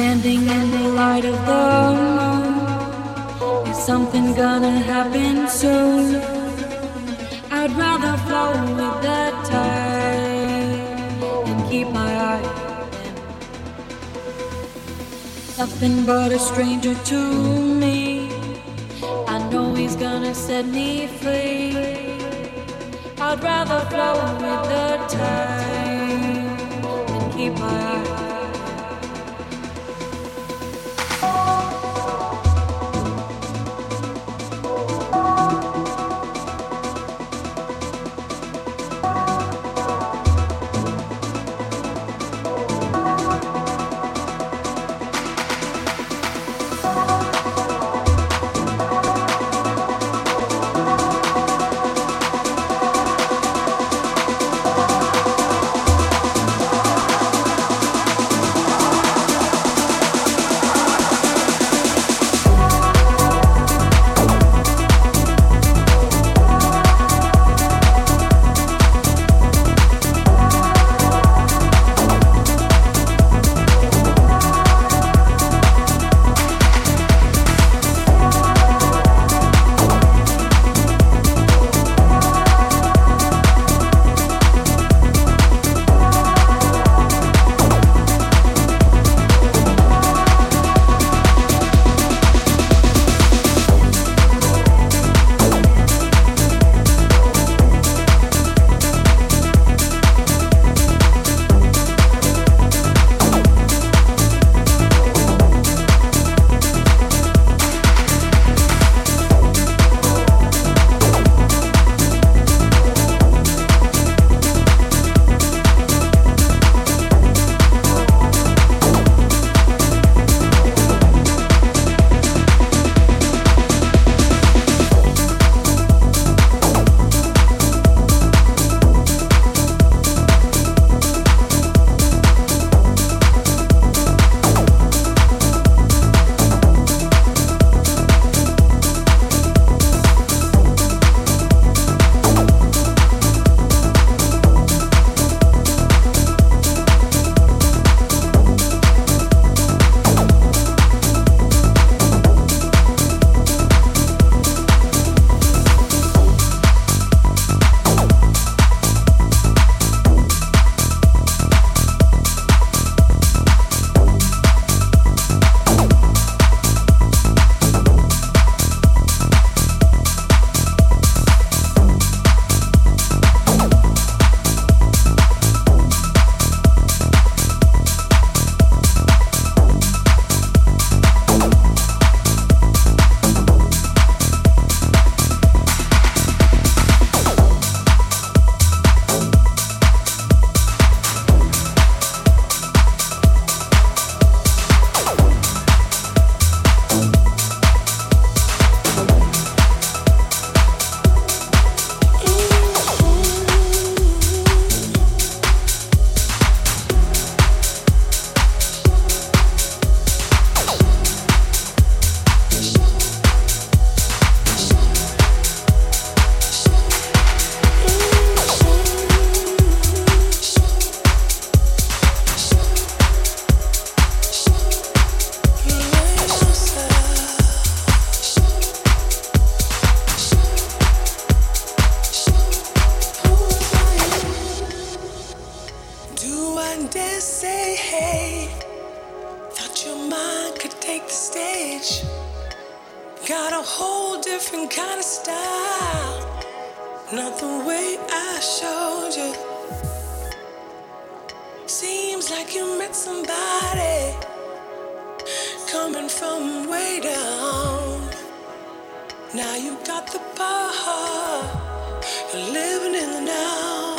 Standing in the light of the moon. Is something gonna happen soon? I'd rather flow with the tide and keep my eye. Nothing but a stranger to me. I know he's gonna set me free. I'd rather flow with the tide and keep my eye got a whole different kind of style. Not the way I showed you. Seems like you met somebody coming from way down. Now you got the power, you're living in the now.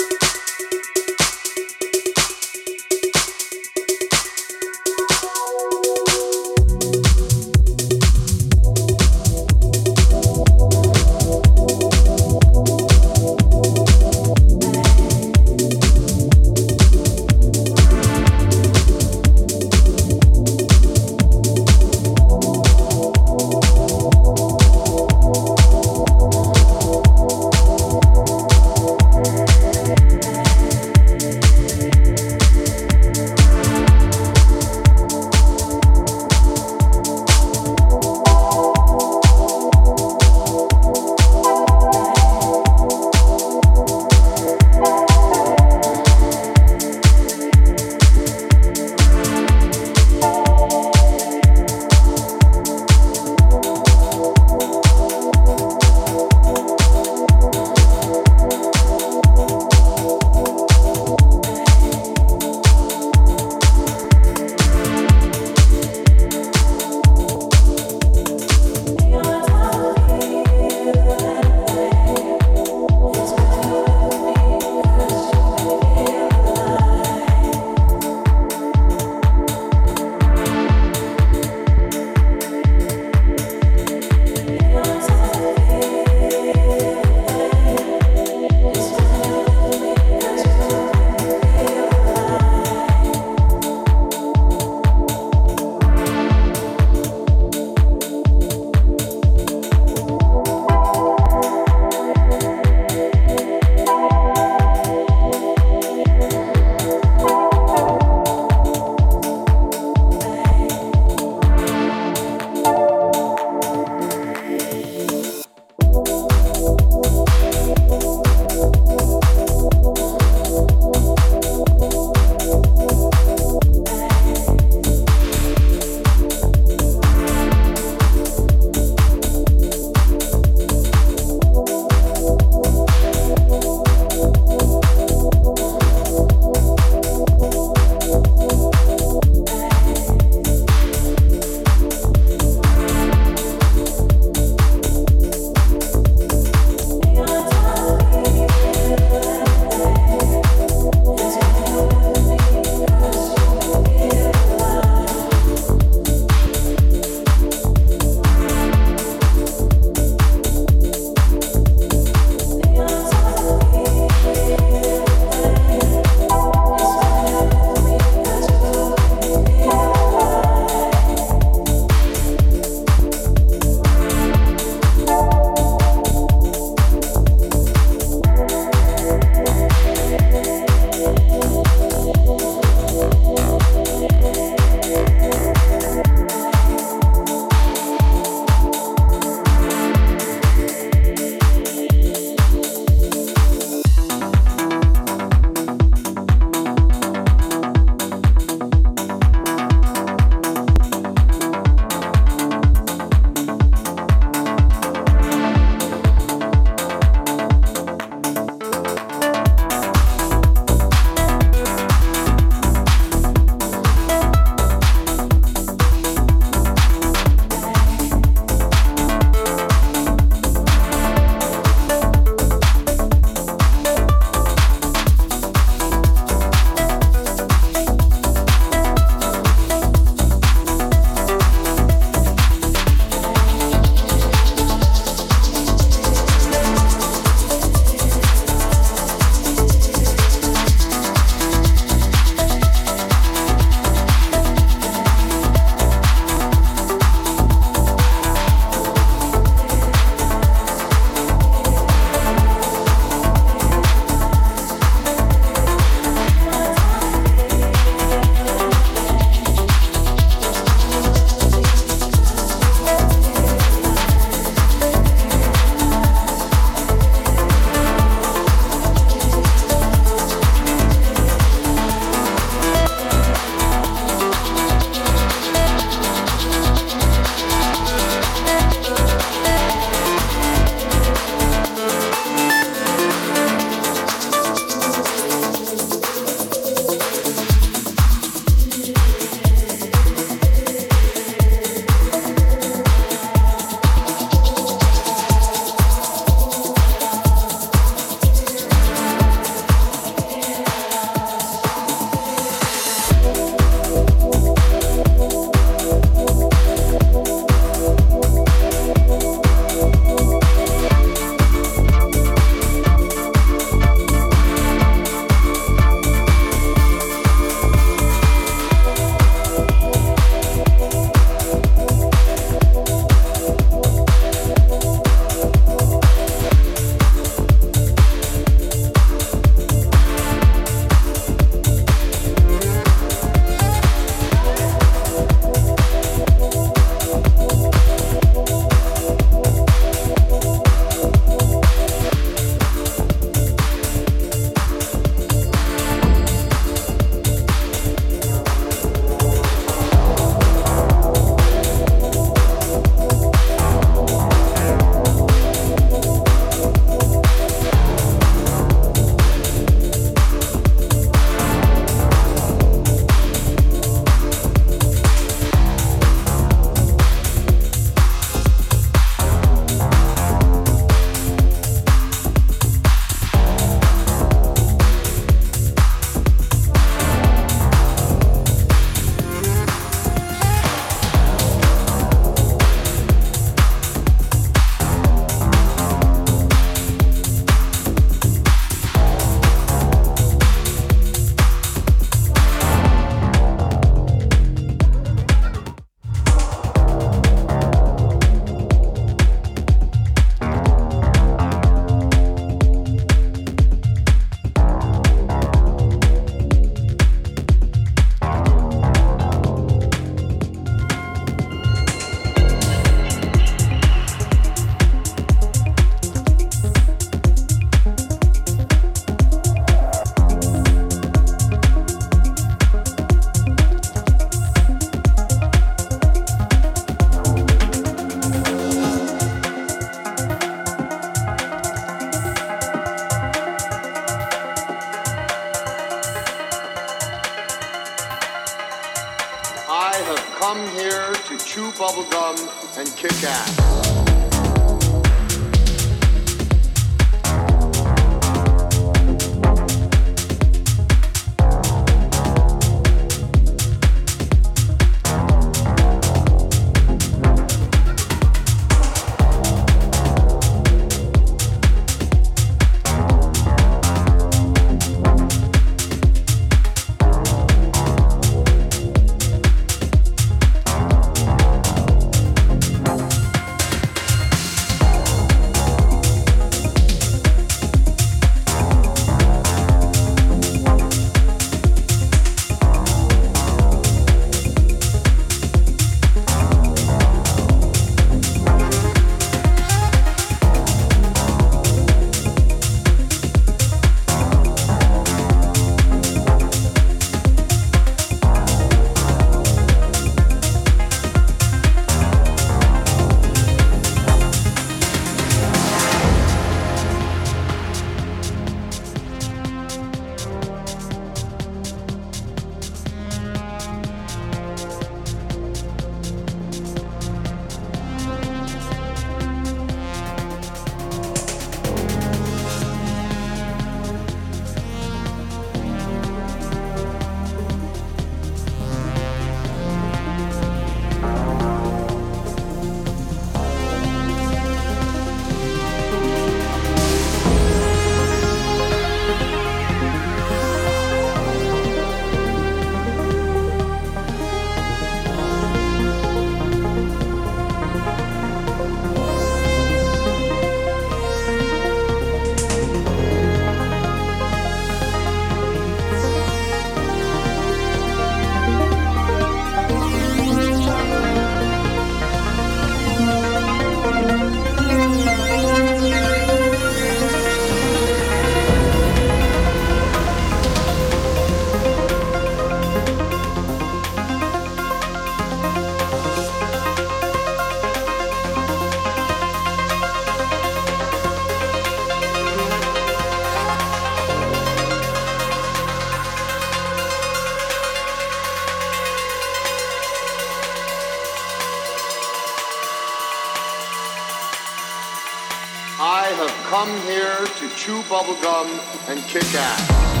Bubblegum and kick ass.